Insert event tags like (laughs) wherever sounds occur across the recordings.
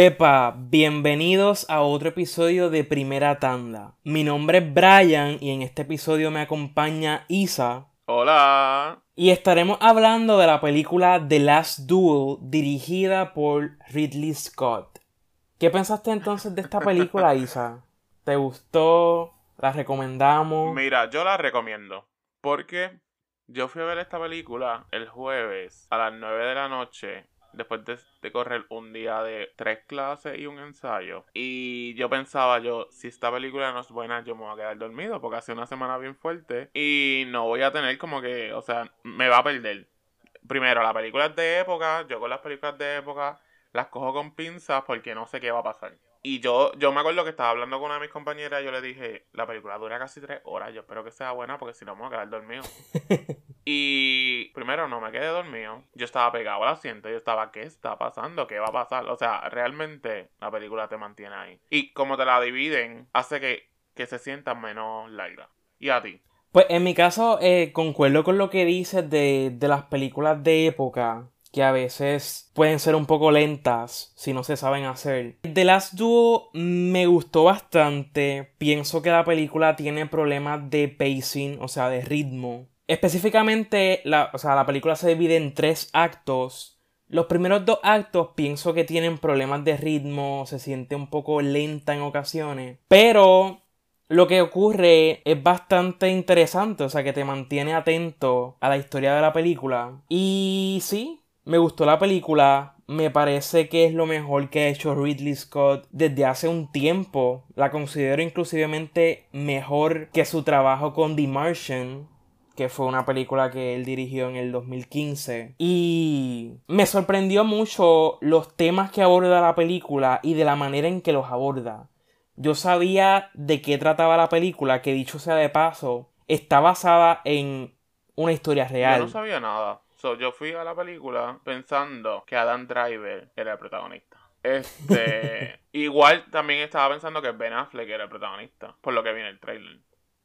Huepa, bienvenidos a otro episodio de Primera Tanda. Mi nombre es Brian y en este episodio me acompaña Isa. Hola. Y estaremos hablando de la película The Last Duel dirigida por Ridley Scott. ¿Qué pensaste entonces de esta película, (laughs) Isa? ¿Te gustó? ¿La recomendamos? Mira, yo la recomiendo. Porque yo fui a ver esta película el jueves a las 9 de la noche después de, correr un día de tres clases y un ensayo. Y yo pensaba, yo, si esta película no es buena, yo me voy a quedar dormido porque hace una semana bien fuerte y no voy a tener como que, o sea, me va a perder. Primero, las películas de época, yo con las películas de época las cojo con pinzas porque no sé qué va a pasar. Y yo, yo me acuerdo que estaba hablando con una de mis compañeras y yo le dije, la película dura casi tres horas, yo espero que sea buena porque si no me voy a quedar dormido. (laughs) y primero no me quedé dormido, yo estaba pegado al asiento, yo estaba, ¿qué está pasando? ¿Qué va a pasar? O sea, realmente la película te mantiene ahí. Y como te la dividen, hace que, que se sienta menos larga. ¿Y a ti? Pues en mi caso, eh, concuerdo con lo que dices de, de las películas de época que a veces pueden ser un poco lentas si no se saben hacer. The Last Duo me gustó bastante. Pienso que la película tiene problemas de pacing, o sea, de ritmo. Específicamente, la, o sea, la película se divide en tres actos. Los primeros dos actos pienso que tienen problemas de ritmo, se siente un poco lenta en ocasiones. Pero lo que ocurre es bastante interesante, o sea, que te mantiene atento a la historia de la película. Y sí, me gustó la película, me parece que es lo mejor que ha hecho Ridley Scott desde hace un tiempo. La considero inclusivemente mejor que su trabajo con The Martian, que fue una película que él dirigió en el 2015. Y me sorprendió mucho los temas que aborda la película y de la manera en que los aborda. Yo sabía de qué trataba la película, que dicho sea de paso, está basada en una historia real. Yo no sabía nada. So, yo fui a la película pensando que Adam Driver era el protagonista. Este. (laughs) igual también estaba pensando que Ben Affleck era el protagonista. Por lo que viene el trailer.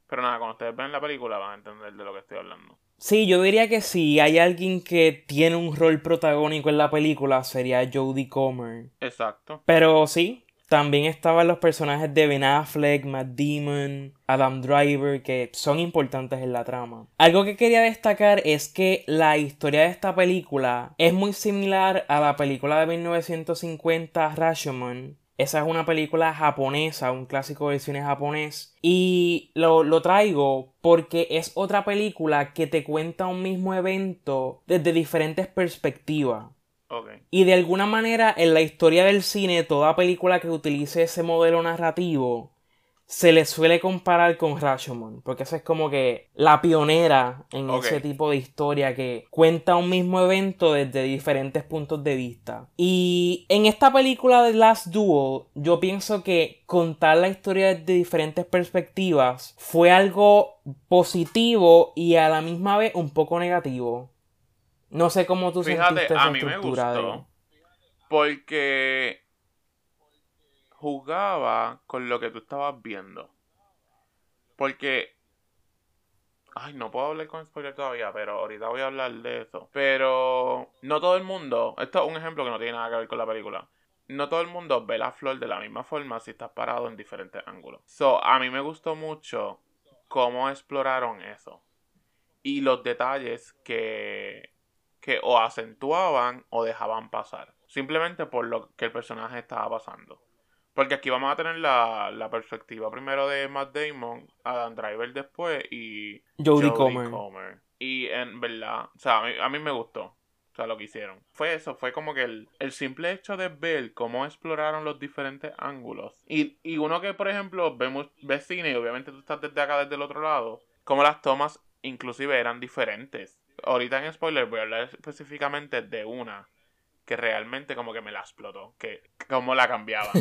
Pero nada, cuando ustedes ven la película van a entender de lo que estoy hablando. Sí, yo diría que si hay alguien que tiene un rol protagónico en la película sería Jodie Comer. Exacto. Pero sí, también estaban los personajes de Ben Affleck, Matt Damon, Adam Driver, que son importantes en la trama. Algo que quería destacar es que la historia de esta película es muy similar a la película de 1950 Rashomon. Esa es una película japonesa, un clásico de cine japonés. Y lo, lo traigo porque es otra película que te cuenta un mismo evento desde diferentes perspectivas. Y de alguna manera en la historia del cine, toda película que utilice ese modelo narrativo se le suele comparar con Rashomon, porque esa es como que la pionera en ese tipo de historia que cuenta un mismo evento desde diferentes puntos de vista. Y en esta película de Last Duel, yo pienso que contar la historia desde diferentes perspectivas fue algo positivo y a la misma vez un poco negativo. No sé cómo tú Fíjate, sentiste a mí me gustó porque jugaba con lo que tú estabas viendo. Porque Ay, no puedo hablar con spoiler todavía, pero ahorita voy a hablar de eso. Pero no todo el mundo, esto es un ejemplo que no tiene nada que ver con la película. No todo el mundo ve la flor de la misma forma si estás parado en diferentes ángulos. So, a mí me gustó mucho cómo exploraron eso. Y los detalles que que o acentuaban o dejaban pasar. Simplemente por lo que el personaje estaba pasando. Porque aquí vamos a tener la, perspectiva primero de Matt Damon, Adam Driver después y Jodie Comer. Y en verdad, o sea, a mí, me gustó. O sea, lo que hicieron. Fue eso, fue como que el, el, simple hecho de ver cómo exploraron los diferentes ángulos. Y, y uno que, por ejemplo, vemos, ve cine y obviamente tú estás desde acá, desde el otro lado, como las tomas inclusive eran diferentes ahorita en spoiler voy a hablar específicamente de una que realmente como que me la explotó, que como la cambiaba.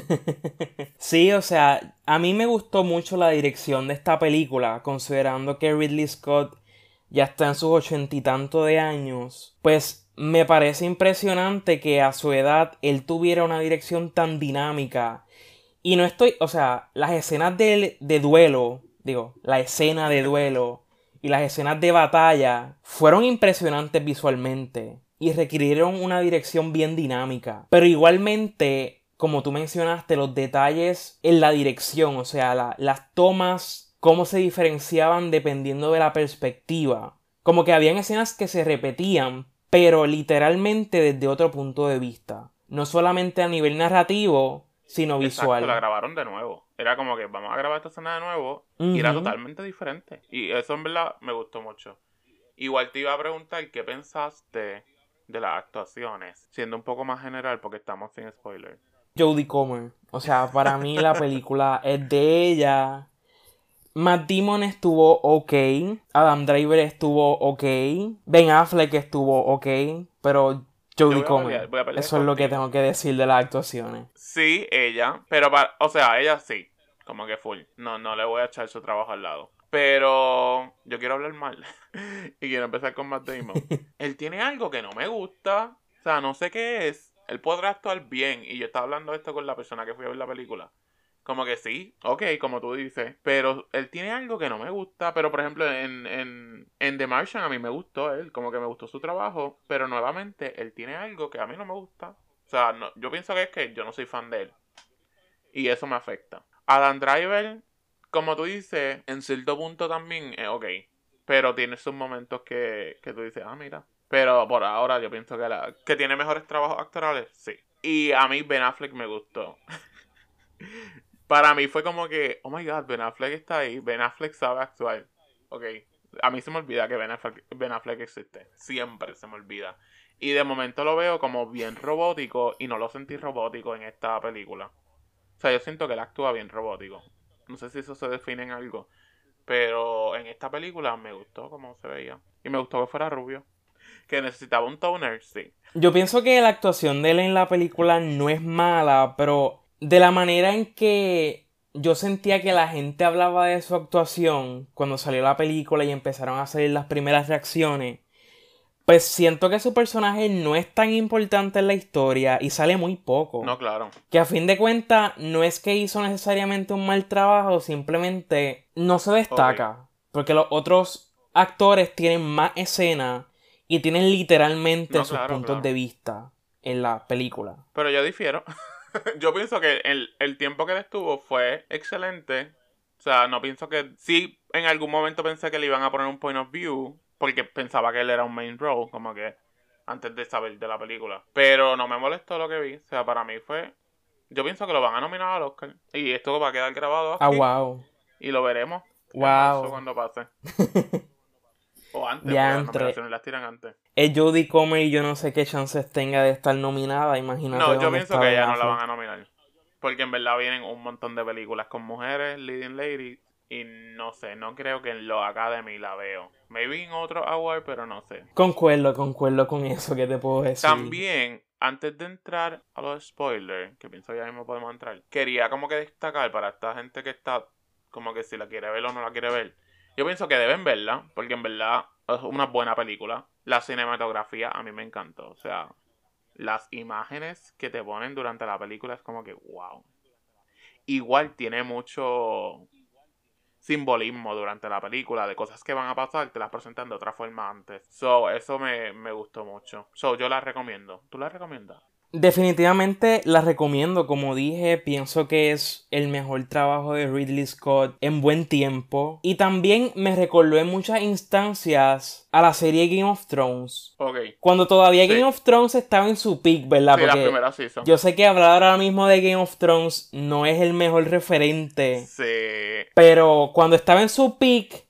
(laughs) sí, o sea, a mí me gustó mucho la dirección de esta película, considerando que Ridley Scott ya está en sus ochenta y tanto de años, pues me parece impresionante que a su edad él tuviera una dirección tan dinámica. Y no estoy, o sea, las escenas de, de duelo, digo, la escena de duelo y las escenas de batalla fueron impresionantes visualmente y requirieron una dirección bien dinámica. Pero igualmente como tú mencionaste, los detalles en la dirección, o sea, las tomas, cómo se diferenciaban dependiendo de la perspectiva. Como que habían escenas que se repetían, pero literalmente desde otro punto de vista. No solamente a nivel narrativo, sino visual. Exacto, la grabaron de nuevo. Era como que vamos a grabar esta escena de nuevo y era totalmente diferente. Y eso en verdad me gustó mucho. Igual te iba a preguntar qué pensaste de las actuaciones, siendo un poco más general porque estamos sin spoilers. Jodie Comer. O sea, para mí la película (laughs) es de ella. Matt Damon estuvo ok. Adam Driver estuvo ok. Ben Affleck estuvo ok. Pero Jodie Comer. Eso es lo que tengo que decir de las actuaciones. Sí, ella. Pero, para, o sea, ella sí. Como que full. No, no le voy a echar su trabajo al lado. Pero yo quiero hablar mal. (laughs) y quiero empezar con Matt Damon. (laughs) Él tiene algo que no me gusta. O sea, no sé qué es. Él podrá actuar bien. Y yo estaba hablando esto con la persona que fui a ver la película. Como que sí, ok, como tú dices. Pero él tiene algo que no me gusta. Pero por ejemplo, en, en, en The Martian a mí me gustó él. Como que me gustó su trabajo. Pero nuevamente, él tiene algo que a mí no me gusta. O sea, no, yo pienso que es que yo no soy fan de él. Y eso me afecta. Adam Driver como tú dices, en cierto punto también es ok. Pero tiene sus momentos que, que tú dices, ah, mira. Pero por ahora yo pienso que, la, que tiene mejores trabajos actorales, sí. Y a mí Ben Affleck me gustó. (laughs) Para mí fue como que, oh my god, Ben Affleck está ahí. Ben Affleck sabe actuar. Ok. A mí se me olvida que Ben Affleck, ben Affleck existe. Siempre se me olvida. Y de momento lo veo como bien robótico y no lo sentí robótico en esta película. O sea, yo siento que él actúa bien robótico. No sé si eso se define en algo. Pero en esta película me gustó cómo se veía. Y me gustó que fuera rubio. Que necesitaba un toner, sí. Yo pienso que la actuación de él en la película no es mala, pero de la manera en que yo sentía que la gente hablaba de su actuación cuando salió la película y empezaron a salir las primeras reacciones, pues siento que su personaje no es tan importante en la historia y sale muy poco. No, claro. Que a fin de cuentas no es que hizo necesariamente un mal trabajo, simplemente no se destaca. Porque los otros actores tienen más escena y tienen literalmente sus puntos de vista en la película. Pero yo difiero. (laughs) yo pienso que el, el tiempo que él estuvo fue excelente. O sea, no pienso que. Sí, en algún momento pensé que le iban a poner un point of view porque pensaba que él era un main role, como que antes de saber de la película. Pero no me molestó lo que vi. O sea, para mí fue. Yo pienso que lo van a nominar al Oscar. Y esto va a quedar grabado Ah, wow. Y lo veremos. Wow. cuando pase. (laughs) o antes, ya las nominaciones las tiran antes. Es Judy Comer y yo no sé qué chances tenga de estar nominada. Imagínate. No, yo pienso que ella no la van a nominar. Porque en verdad vienen un montón de películas con mujeres, leading ladies, y no sé, no creo que en los Academy la veo. Maybe en otro award, pero no sé. Concuerdo, concuerdo con eso que te puedo decir. También, antes de entrar a los spoilers, que pienso ya mismo podemos entrar, quería como que destacar para esta gente que está como que si la quiere ver o no la quiere ver. Yo pienso que deben verla, porque en verdad es una buena película. La cinematografía a mí me encantó. O sea, las imágenes que te ponen durante la película es como que wow. Igual tiene mucho simbolismo durante la película de cosas que van a pasar, te las presentan de otra forma antes. So, eso me, me gustó mucho. So, yo la recomiendo. ¿Tú la recomiendas? Definitivamente la recomiendo, como dije, pienso que es el mejor trabajo de Ridley Scott en buen tiempo. Y también me recordó en muchas instancias a la serie Game of Thrones. Ok. Cuando todavía Game of Thrones estaba en su peak, ¿verdad? Sí, la primera season. Yo sé que hablar ahora mismo de Game of Thrones no es el mejor referente. Sí. Pero cuando estaba en su peak,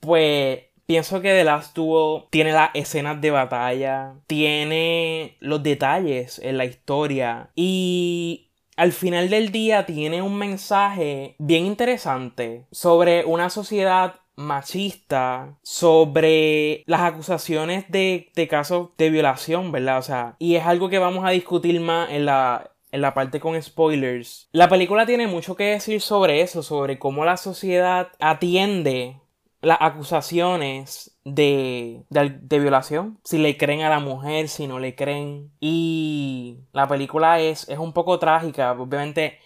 pues Pienso que The Last Duel tiene las escenas de batalla, tiene los detalles en la historia y al final del día tiene un mensaje bien interesante sobre una sociedad machista sobre las acusaciones de, de, casos de violación, ¿verdad? O sea, y es algo que vamos a discutir más en la, en la parte con spoilers. La película tiene mucho que decir sobre eso, sobre cómo la sociedad atiende las acusaciones de, de, violación, si le creen a la mujer, si no le creen. Y la película es, es un poco trágica, obviamente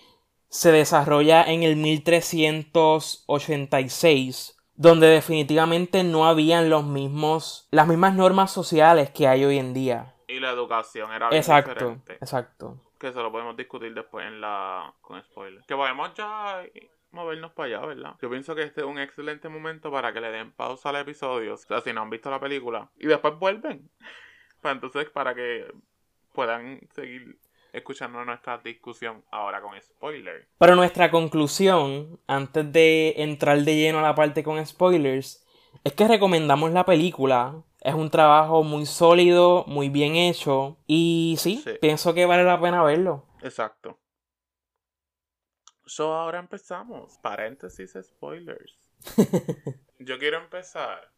se desarrolla en el 1386, donde definitivamente no habían los mismos, las mismas normas sociales que hay hoy en día. Y la educación era bien exacto, diferente. Exacto. que eso lo podemos discutir después en la con spoilers. Que podemos ya movernos para allá, ¿verdad? Yo pienso que este es un excelente momento para que le den pausa al episodio, o sea, si no han visto la película, y después vuelven. (laughs) Para entonces, para que puedan seguir escuchando nuestra discusión ahora con spoilers. Pero nuestra conclusión, antes de entrar de lleno a la parte con spoilers, es que recomendamos la película. Es un trabajo muy sólido, muy bien hecho. Y sí, pienso que vale la pena verlo. Exacto. So ahora empezamos. Paréntesis spoilers. (laughs) Yo quiero empezar.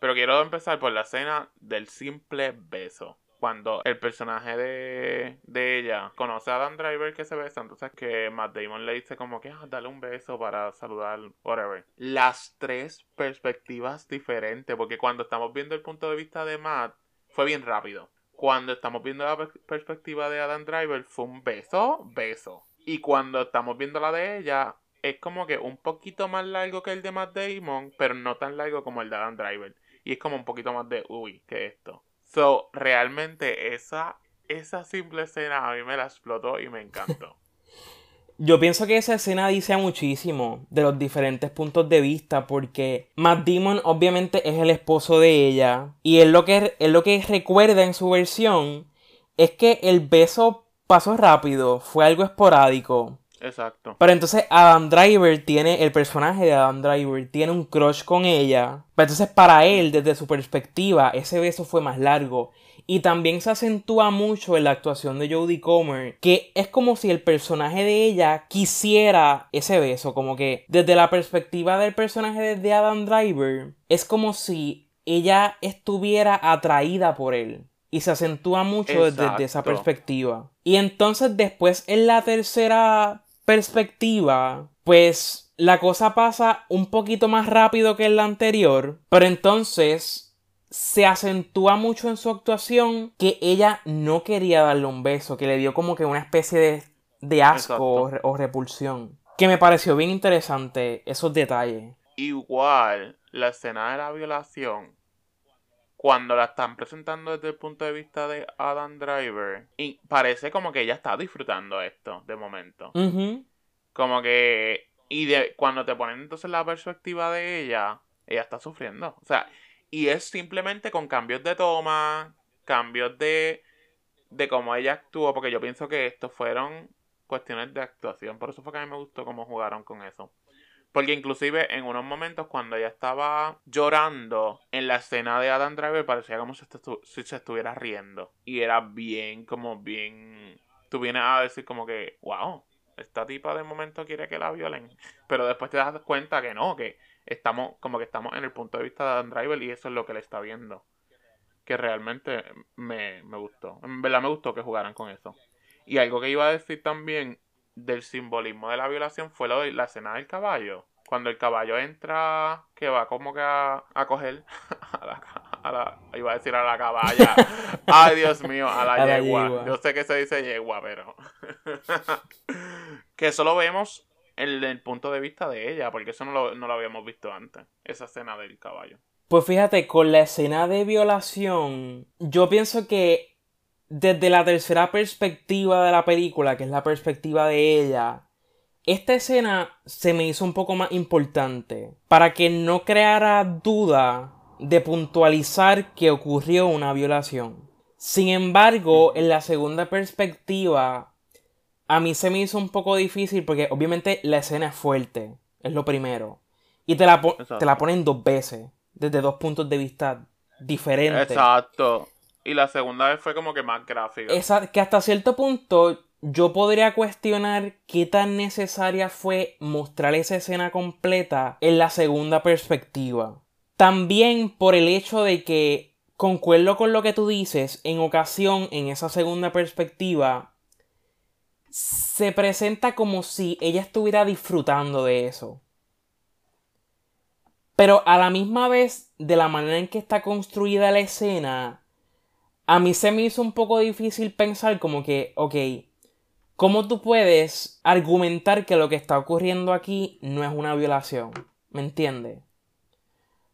Pero quiero empezar por la escena del simple beso cuando el personaje de, de ella conoce a Adam Driver que se besa, entonces que Matt Damon le dice como que ah, dale un beso para saludar, whatever. Las tres perspectivas diferentes, porque cuando estamos viendo el punto de vista de Matt, fue bien rápido. Cuando estamos viendo la perspectiva de Adam Driver, fue un beso, beso. Y cuando estamos viendo la de ella, es como que un poquito más largo que el de Matt Damon, pero no tan largo como el de Adam Driver. Y es como un poquito más de uy, que esto. So, realmente esa, esa simple escena a mí me la explotó y me encantó. (laughs) Yo pienso que esa escena dice muchísimo de los diferentes puntos de vista porque Matt Damon obviamente es el esposo de ella y él lo que, él lo que recuerda en su versión es que el beso pasó rápido, fue algo esporádico. Exacto. Pero entonces Adam Driver tiene, el personaje de Adam Driver tiene un crush con ella. Pero entonces para él, desde su perspectiva, ese beso fue más largo. Y también se acentúa mucho en la actuación de Jodie Comer, que es como si el personaje de ella quisiera ese beso, como que desde la perspectiva del personaje de Adam Driver, es como si ella estuviera atraída por él. Y se acentúa mucho desde esa perspectiva. Y entonces después en la tercera perspectiva, pues la cosa pasa un poquito más rápido que en la anterior, pero entonces se acentúa mucho en su actuación que ella no quería darle un beso, que le dio como que una especie de, asco o, repulsión. Que me pareció bien interesante esos detalles. Igual, la escena de la violación, cuando la están presentando desde el punto de vista de Adam Driver, y parece como que ella está disfrutando esto de momento. Como que. Y de, cuando te ponen entonces la perspectiva de ella, ella está sufriendo. O sea, y es simplemente con cambios de toma, cambios de. de cómo ella actuó, porque yo pienso que estos fueron cuestiones de actuación. Por eso fue que a mí me gustó cómo jugaron con eso. Porque inclusive en unos momentos cuando ella estaba llorando en la escena de Adam Driver parecía como si, se estuviera riendo. Y era bien, como bien... Tú vienes a decir como que, wow, esta tipa de momento quiere que la violen. (laughs) Pero después te das cuenta que no, que estamos como que estamos en el punto de vista de Adam Driver y eso es lo que le está viendo. Que realmente me, me gustó. En verdad me gustó que jugaran con eso. Y algo que iba a decir también del simbolismo de la violación fue lo de la escena del caballo. Cuando el caballo entra, que va como que a, a coger (laughs) a la, a la, iba a decir a la caballa. (laughs) Ay, Dios mío, a la, yegua. Yo sé que se dice yegua, pero. (laughs) que eso lo vemos en el punto de vista de ella, porque eso no lo, no lo habíamos visto antes. Esa escena del caballo. Pues fíjate, con la escena de violación, yo pienso que desde la tercera perspectiva de la película, que es la perspectiva de ella, esta escena se me hizo un poco más importante para que no creara duda de puntualizar que ocurrió una violación. Sin embargo, en la segunda perspectiva, a mí se me hizo un poco difícil porque obviamente la escena es fuerte, es lo primero. Y te la, te la ponen dos veces, desde dos puntos de vista diferentes. Exacto. Y la segunda vez fue como que más gráfica. Exacto, que hasta cierto punto yo podría cuestionar qué tan necesaria fue mostrar esa escena completa en la segunda perspectiva. También por el hecho de que, concuerdo con lo que tú dices, en ocasión, en esa segunda perspectiva, se presenta como si ella estuviera disfrutando de eso. Pero a la misma vez, de la manera en que está construida la escena, a mí se me hizo un poco difícil pensar como que, ok, ¿cómo tú puedes argumentar que lo que está ocurriendo aquí no es una violación? ¿Me entiendes?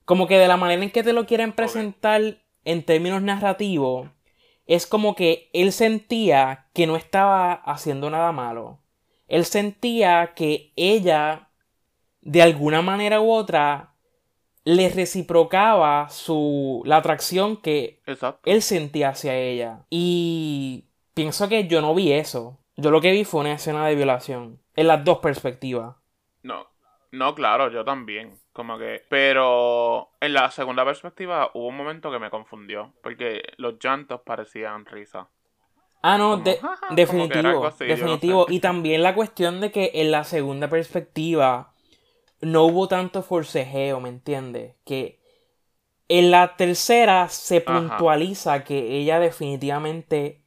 Como que de la manera en que te lo quieren presentar en términos narrativos, es como que él sentía que no estaba haciendo nada malo. Él sentía que ella, de alguna manera u otra, le reciprocaba su la atracción que él sentía hacia ella. Y pienso que yo no vi eso. Yo lo que vi fue una escena de violación. En las dos perspectivas. No, no, claro, yo también. Como que. Pero en la segunda perspectiva hubo un momento que me confundió. Porque los llantos parecían risa. Ah, no, definitivo. definitivo. Y también la cuestión de que en la segunda perspectiva no hubo tanto forcejeo, ¿me entiendes? Que en la tercera se puntualiza que ella definitivamente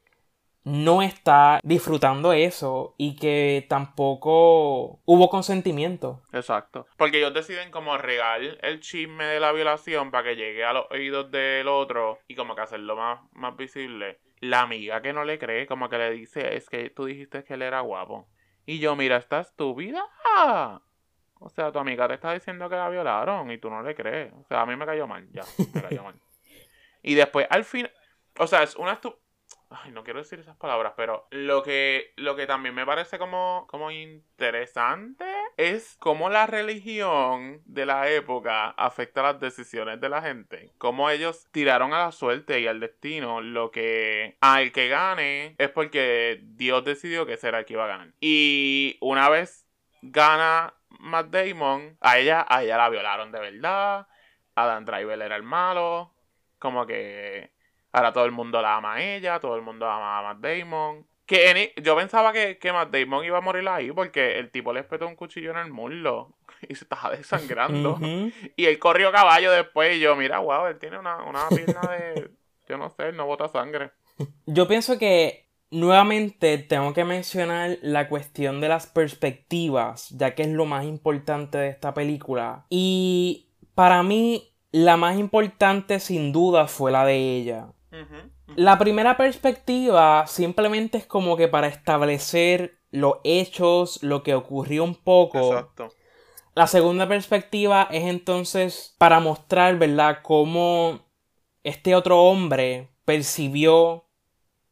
no está disfrutando eso y que tampoco hubo consentimiento. Exacto. Porque ellos deciden como regar el chisme de la violación para que llegue a los oídos del otro y como que hacerlo más, más visible. La amiga que no le cree, como que le dice, es que tú dijiste que él era guapo. Y yo, mira, esta estúpida. O sea, tu amiga te está diciendo que la violaron y tú no le crees. O sea, a mí me cayó mal, ya, me cayó mal. (laughs) Y después, al fin, o sea, es una estúpida Ay, no quiero decir esas palabras, pero lo que, lo que también me parece como, como interesante es cómo la religión de la época afecta las decisiones de la gente. Cómo ellos tiraron a la suerte y al destino lo que al que gane es porque Dios decidió que será el que iba a ganar. Y una vez gana Matt Damon, a ella, a ella la violaron de verdad. Adam Driver era el malo. Como que Ahora todo el mundo la ama a ella, todo el mundo ama a Matt Damon. Que yo pensaba que, que Matt Damon iba a morir ahí porque el tipo le espetó un cuchillo en el muslo (laughs) y se estaba desangrando. Y él corrió caballo después y yo, mira, wow, él tiene una, una pierna de... (laughs) Yo no sé, él no bota sangre. Yo pienso que nuevamente tengo que mencionar la cuestión de las perspectivas, ya que es lo más importante de esta película. Y para mí, la más importante sin duda fue la de ella. La primera perspectiva simplemente es como que para establecer los hechos, lo que ocurrió un poco. Exacto. La segunda perspectiva es entonces para mostrar, ¿verdad?, cómo este otro hombre percibió,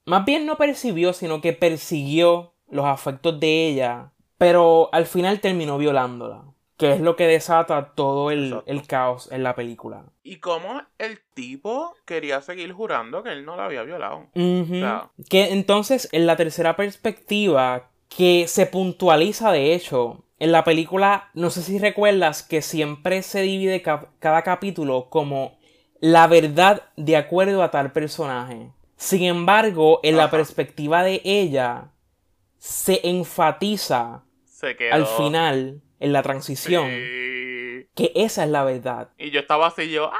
más bien no percibió, sino que persiguió los afectos de ella, pero al final terminó violándola que es lo que desata todo el, caos en la película. Y cómo el tipo quería seguir jurando que él no la había violado. Que entonces, en la tercera perspectiva, que se puntualiza de hecho, en la película, no sé si recuerdas que siempre se divide cada capítulo como la verdad de acuerdo a tal personaje. Sin embargo, en la perspectiva de ella, se enfatiza al final en la transición. Que esa es la verdad. Y yo estaba así, yo. ¡ah!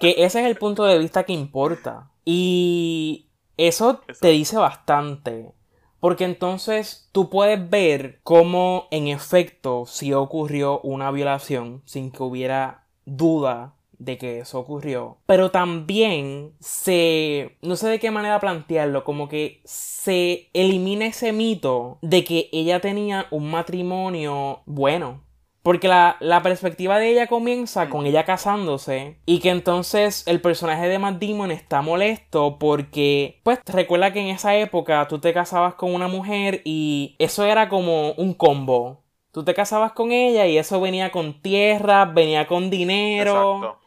Que ese es el punto de vista que importa. Y eso, te dice bastante. Porque entonces tú puedes ver cómo en efecto si ocurrió una violación sin que hubiera duda de que eso ocurrió. Pero también se... no sé de qué manera plantearlo, como que se elimina ese mito de que ella tenía un matrimonio bueno. Porque la, perspectiva de ella comienza con ella casándose y que entonces el personaje de Matt Damon está molesto porque, pues, recuerda que en esa época tú te casabas con una mujer y eso era como un combo. Tú te casabas con ella y eso venía con tierra, venía con dinero.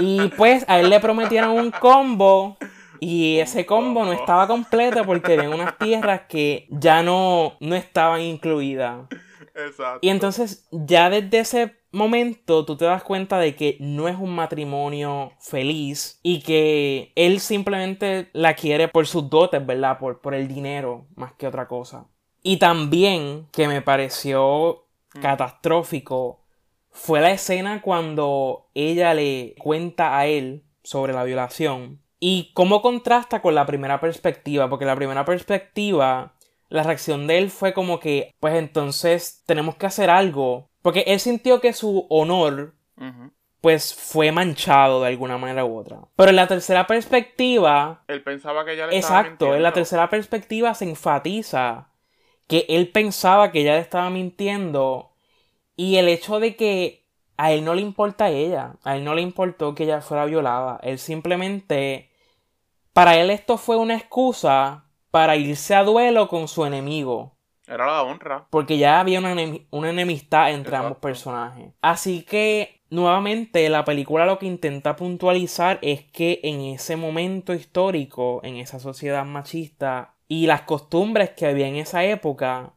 Y pues a él le prometieron un combo y ese combo no estaba completo porque en unas tierras que ya no, no estaban incluidas. Exacto. Y entonces ya desde ese momento tú te das cuenta de que no es un matrimonio feliz y que él simplemente la quiere por sus dotes, ¿verdad? Por, por el dinero más que otra cosa. Y también que me pareció mm. catastrófico fue la escena cuando ella le cuenta a él sobre la violación y cómo contrasta con la primera perspectiva, porque la primera perspectiva, la reacción de él fue como que, pues entonces tenemos que hacer algo, porque él sintió que su honor, pues fue manchado de alguna manera u otra. Pero en la tercera perspectiva... Él pensaba que ella le Exacto, en la tercera perspectiva se enfatiza que él pensaba que ella le estaba mintiendo y el hecho de que a él no le importa a ella, a él no le importó que ella fuera violada, él simplemente para él esto fue una excusa para irse a duelo con su enemigo. Era la honra. Porque ya había una, enemistad entre ambos personajes. Así que, nuevamente, la película lo que intenta puntualizar es que en ese momento histórico, en esa sociedad machista y las costumbres que había en esa época,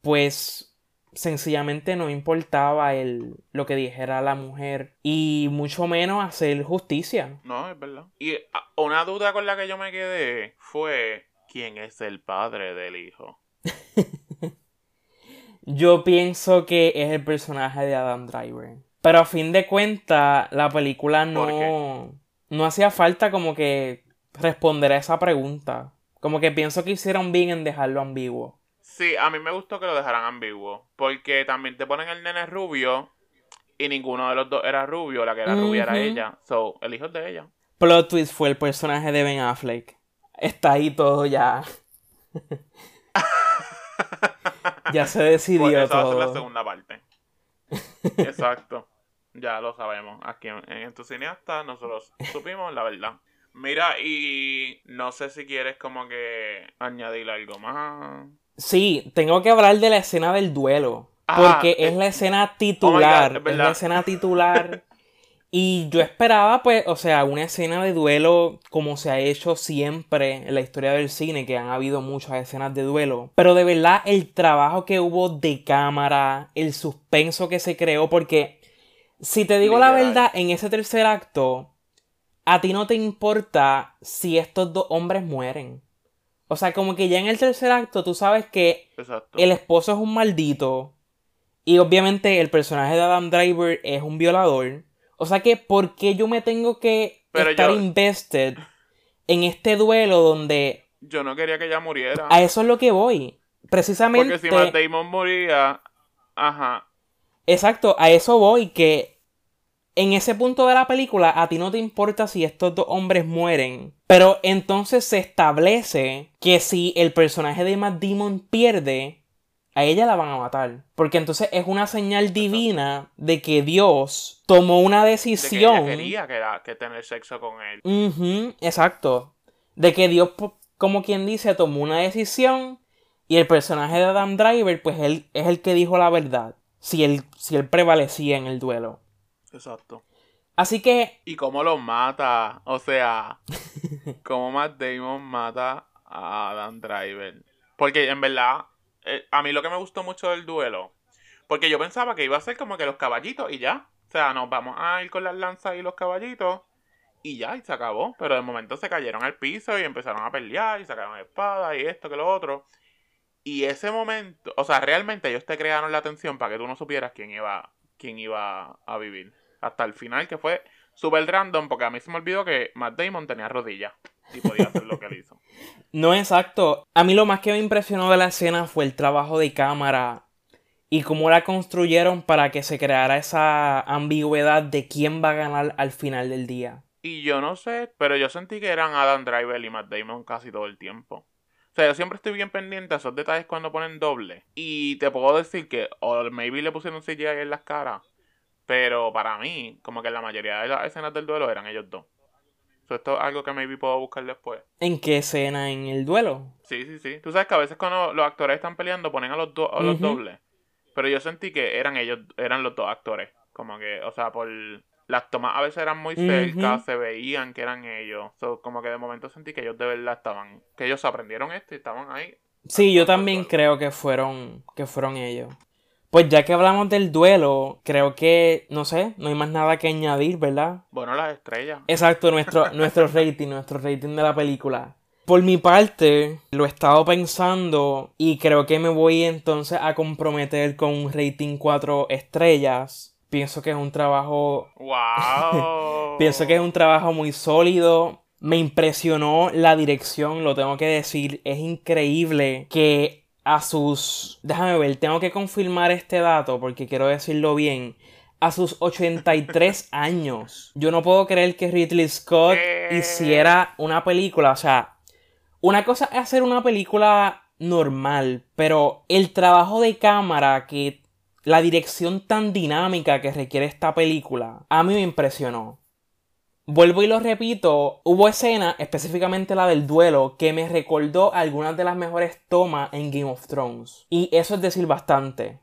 pues sencillamente no importaba el, lo que dijera la mujer y mucho menos hacer justicia. No, es verdad. Y ah, una duda con la que yo me quedé fue quién es el padre del hijo. (laughs) yo pienso que es el personaje de Adam Driver. Pero a fin de cuentas, la película no, no hacía falta como que responder a esa pregunta. Como que pienso que hicieron bien en dejarlo ambiguo. Sí, a mí me gustó que lo dejaran ambiguo. Porque también te ponen el nene rubio y ninguno de los dos era rubio. La que era rubia era ella. So, el hijo es de ella. Plot twist fue el personaje de Ben Affleck. Está ahí todo ya. (laughs) ya se decidió pues todo. Va a ser la segunda parte. Exacto. Ya lo sabemos. Aquí en, en tu cineasta nosotros supimos la verdad. Mira, y no sé si quieres como que añadir algo más. Sí, tengo que hablar de la escena del duelo. porque es la escena titular. Oh es, la escena titular. y yo esperaba, pues, o sea, una escena de duelo como se ha hecho siempre en la historia del cine, que han habido muchas escenas de duelo. Pero de verdad, el trabajo que hubo de cámara, el suspenso que se creó, porque si te digo la verdad, en ese tercer acto, a ti no te importa si estos dos hombres mueren. O sea, como que ya en el tercer acto tú sabes que el esposo es un maldito. Y obviamente el personaje de Adam Driver es un violador. O sea que, ¿por qué yo me tengo que estar invested en este duelo donde. Yo no quería que ella muriera. A eso es lo que voy. Precisamente. Porque si Matt Damon moría. Ajá. Exacto, a eso voy. Que en ese punto de la película a ti no te importa si estos dos hombres mueren. Pero entonces se establece que si el personaje de Matt Damon pierde, a ella la van a matar. Porque entonces es una señal divina de que Dios tomó una decisión. De que ella quería que, tener sexo con él. exacto. De que Dios, como quien dice, tomó una decisión. Y el personaje de Adam Driver, pues él es el que dijo la verdad. Si él, si él prevalecía en el duelo. Exacto. Así que. ¿Y cómo lo mata? O sea, (laughs) cómo Matt Damon mata a Adam Driver. Porque en verdad, eh, a mí lo que me gustó mucho del duelo. Porque yo pensaba que iba a ser como que los caballitos y ya. O sea, nos vamos a ir con las lanzas y los caballitos. Y ya, y se acabó. Pero de momento se cayeron al piso y empezaron a pelear y sacaron espadas y esto que lo otro. Y ese momento, o sea, realmente ellos te crearon la atención para que tú no supieras quién iba, quién iba a vivir hasta el final, que fue súper random, porque a mí se me olvidó que Matt Damon tenía rodillas y podía hacer lo que él hizo. (laughs) No, exacto. A mí lo más que me impresionó de la escena fue el trabajo de cámara y cómo la construyeron para que se creara esa ambigüedad de quién va a ganar al final del día. Y yo no sé, pero yo sentí que eran Adam Driver y Matt Damon casi todo el tiempo. O sea, yo siempre estoy bien pendiente a esos detalles cuando ponen doble. Y te puedo decir que, o maybe le pusieron CGI en las caras, pero para mí, como que la mayoría de las escenas del duelo eran ellos dos. esto es algo que maybe puedo buscar después. ¿En qué escena? ¿En el duelo? Sí, sí, sí. Tú sabes que a veces cuando los actores están peleando ponen a los, dos a los dobles. Pero yo sentí que eran ellos, eran los dos actores. Como que, o sea, por las tomas a veces eran muy cerca, se veían que eran ellos. como que de momento sentí que ellos de verdad estaban, que ellos aprendieron esto y estaban ahí. Sí, yo también creo que fueron, que fueron ellos. Pues ya que hablamos del duelo, creo que, no sé, no hay más nada que añadir, ¿verdad? Bueno, las estrellas. Exacto, nuestro, (laughs) nuestro rating, nuestro rating de la película. Por mi parte, lo he estado pensando y creo que me voy entonces a comprometer con un rating 4 estrellas. Pienso que es un trabajo... ¡Wow! (laughs) Pienso que es un trabajo muy sólido. Me impresionó la dirección, lo tengo que decir. Es increíble que a sus... Déjame ver, tengo que confirmar este dato porque quiero decirlo bien. A sus 83 (laughs) años. Yo no puedo creer que Ridley Scott hiciera una película. O sea, una cosa es hacer una película normal, pero el trabajo de cámara que... La dirección tan dinámica que requiere esta película, a mí me impresionó. Vuelvo y lo repito, hubo escena, específicamente la del duelo, que me recordó algunas de las mejores tomas en Game of Thrones. Y eso es decir bastante.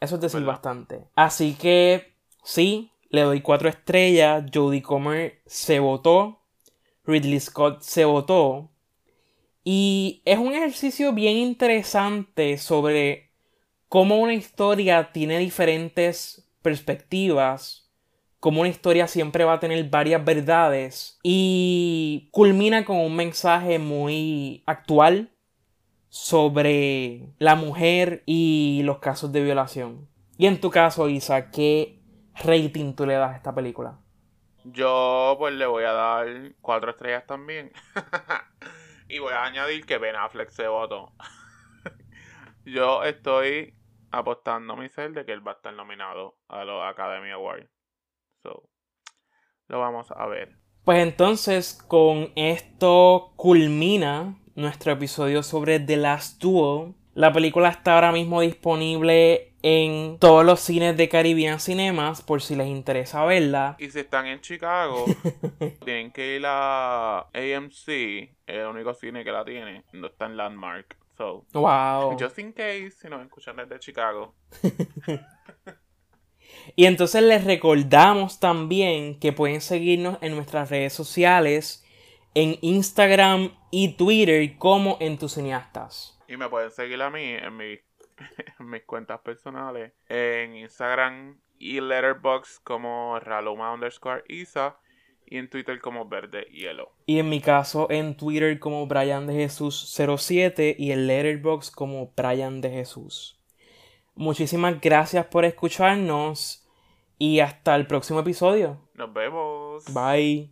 Eso es decir ¿Verdad? bastante. Así que, sí, le doy cuatro estrellas. Jodie Comer se votó. Ridley Scott se votó. Y es un ejercicio bien interesante sobre cómo una historia tiene diferentes perspectivas, cómo una historia siempre va a tener varias verdades y culmina con un mensaje muy actual sobre la mujer y los casos de violación. Y en tu caso, Isa, ¿qué rating tú le das a esta película? Yo pues le voy a dar cuatro estrellas también. (laughs) y voy a añadir que Ben Affleck se votó. (laughs) Yo estoy apostando a mi ser de que él va a estar nominado a los Academy Awards. So, lo vamos a ver. Pues entonces, con esto culmina nuestro episodio sobre The Last Duel. La película está ahora mismo disponible en todos los cines de Caribbean Cinemas, por si les interesa verla. Y si están en Chicago, (laughs) tienen que ir a AMC, el único cine que la tiene, no está en Landmark. So, Wow. just in case, si nos escuchan desde Chicago. (laughs) Y entonces les recordamos también que pueden seguirnos en nuestras redes sociales, en Instagram y Twitter como Entusiastas. Y me pueden seguir a mí en, mi- (laughs) en mis cuentas personales, en Instagram y Letterboxd como Raluma underscore Isa y en Twitter como Verde Hielo. Y en mi caso en Twitter como Brian de Jesús 07 y en Letterboxd como Brian de Jesús. Muchísimas gracias por escucharnos y hasta el próximo episodio. Nos vemos. Bye.